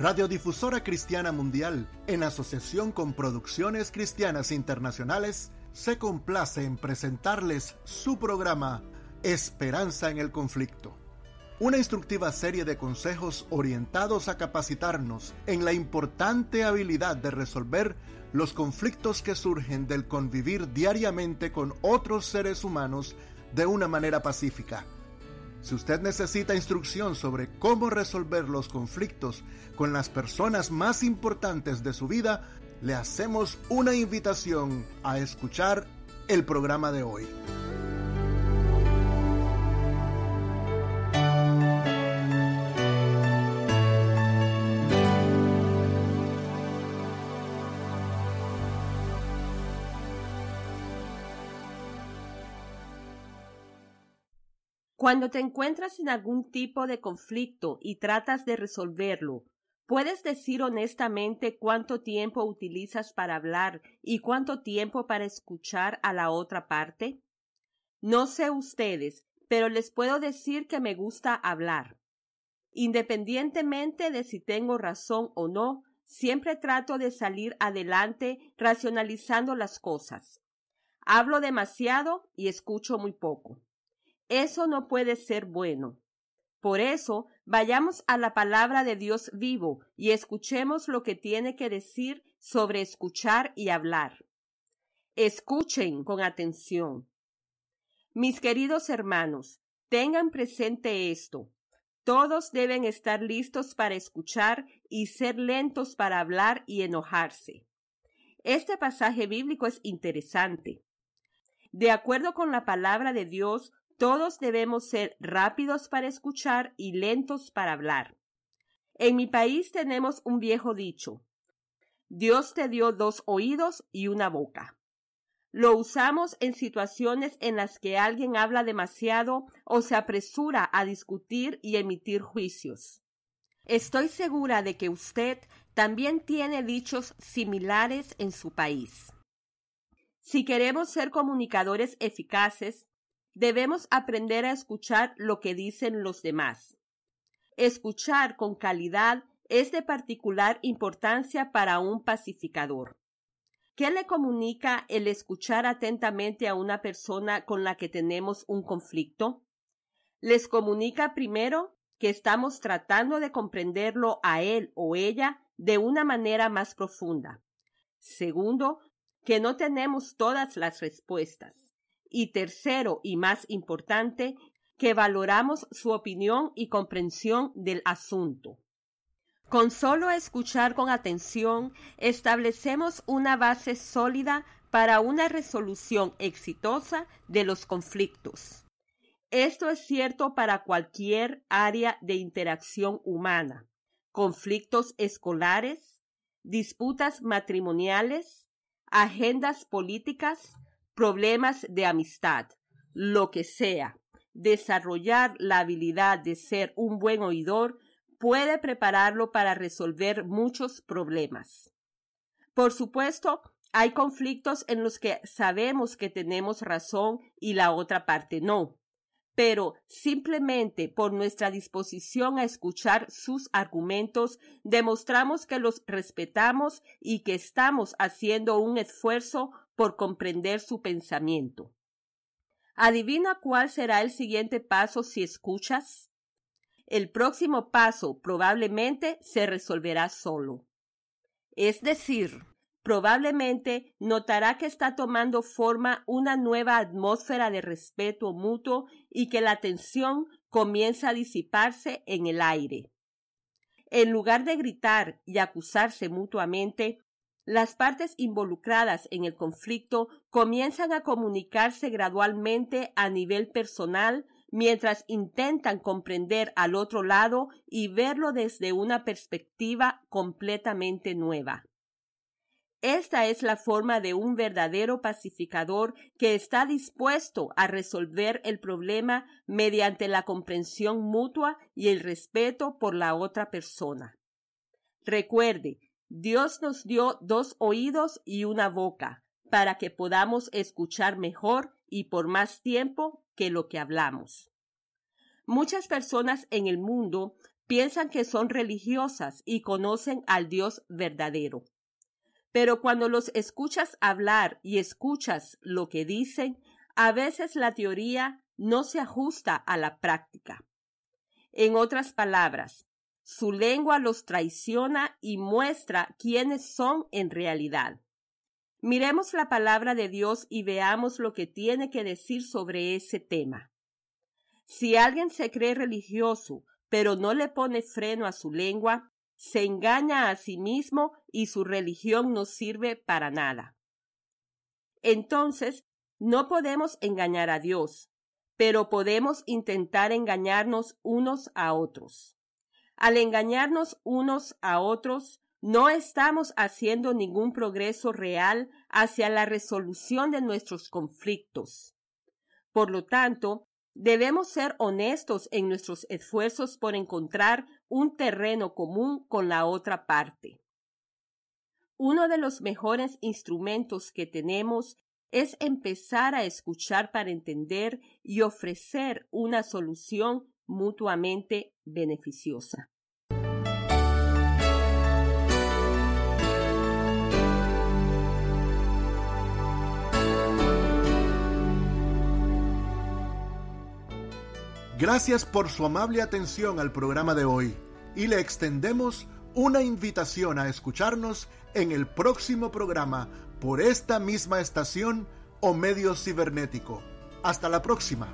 Radiodifusora Cristiana Mundial, en asociación con Producciones Cristianas Internacionales, se complace en presentarles su programa Esperanza en el Conflicto. Una instructiva serie de consejos orientados a capacitarnos en la importante habilidad de resolver los conflictos que surgen del convivir diariamente con otros seres humanos de una manera pacífica. Si usted necesita instrucción sobre cómo resolver los conflictos con las personas más importantes de su vida, le hacemos una invitación a escuchar el programa de hoy. Cuando te encuentras en algún tipo de conflicto y tratas de resolverlo, ¿puedes decir honestamente cuánto tiempo utilizas para hablar y cuánto tiempo para escuchar a la otra parte? No sé ustedes, pero les puedo decir que me gusta hablar. Independientemente de si tengo razón o no, siempre trato de salir adelante racionalizando las cosas. Hablo demasiado y escucho muy poco. Eso no puede ser bueno. Por eso, vayamos a la palabra de Dios vivo y escuchemos lo que tiene que decir sobre escuchar y hablar. Escuchen con atención. Mis queridos hermanos, tengan presente esto. Todos deben estar listos para escuchar y ser lentos para hablar y enojarse. Este pasaje bíblico es interesante. De acuerdo con la palabra de Dios, todos debemos ser rápidos para escuchar y lentos para hablar. En mi país tenemos un viejo dicho. Dios te dio dos oídos y una boca. Lo usamos en situaciones en las que alguien habla demasiado o se apresura a discutir y emitir juicios. Estoy segura de que usted también tiene dichos similares en su país. Si queremos ser comunicadores eficaces, Debemos aprender a escuchar lo que dicen los demás. Escuchar con calidad es de particular importancia para un pacificador. ¿Qué le comunica el escuchar atentamente a una persona con la que tenemos un conflicto? Les comunica primero que estamos tratando de comprenderlo a él o ella de una manera más profunda. Segundo, que no tenemos todas las respuestas. Y tercero y más importante, que valoramos su opinión y comprensión del asunto. Con solo escuchar con atención, establecemos una base sólida para una resolución exitosa de los conflictos. Esto es cierto para cualquier área de interacción humana, conflictos escolares, disputas matrimoniales, agendas políticas, problemas de amistad, lo que sea. Desarrollar la habilidad de ser un buen oidor puede prepararlo para resolver muchos problemas. Por supuesto, hay conflictos en los que sabemos que tenemos razón y la otra parte no, pero simplemente por nuestra disposición a escuchar sus argumentos demostramos que los respetamos y que estamos haciendo un esfuerzo por comprender su pensamiento. Adivina cuál será el siguiente paso si escuchas. El próximo paso probablemente se resolverá solo. Es decir, probablemente notará que está tomando forma una nueva atmósfera de respeto mutuo y que la tensión comienza a disiparse en el aire. En lugar de gritar y acusarse mutuamente, las partes involucradas en el conflicto comienzan a comunicarse gradualmente a nivel personal mientras intentan comprender al otro lado y verlo desde una perspectiva completamente nueva. Esta es la forma de un verdadero pacificador que está dispuesto a resolver el problema mediante la comprensión mutua y el respeto por la otra persona. Recuerde, Dios nos dio dos oídos y una boca para que podamos escuchar mejor y por más tiempo que lo que hablamos. Muchas personas en el mundo piensan que son religiosas y conocen al Dios verdadero. Pero cuando los escuchas hablar y escuchas lo que dicen, a veces la teoría no se ajusta a la práctica. En otras palabras, su lengua los traiciona y muestra quiénes son en realidad. Miremos la palabra de Dios y veamos lo que tiene que decir sobre ese tema. Si alguien se cree religioso pero no le pone freno a su lengua, se engaña a sí mismo y su religión no sirve para nada. Entonces, no podemos engañar a Dios, pero podemos intentar engañarnos unos a otros. Al engañarnos unos a otros, no estamos haciendo ningún progreso real hacia la resolución de nuestros conflictos. Por lo tanto, Debemos ser honestos en nuestros esfuerzos por encontrar un terreno común con la otra parte. Uno de los mejores instrumentos que tenemos es empezar a escuchar para entender y ofrecer una solución mutuamente beneficiosa. Gracias por su amable atención al programa de hoy y le extendemos una invitación a escucharnos en el próximo programa por esta misma estación o medio cibernético. Hasta la próxima.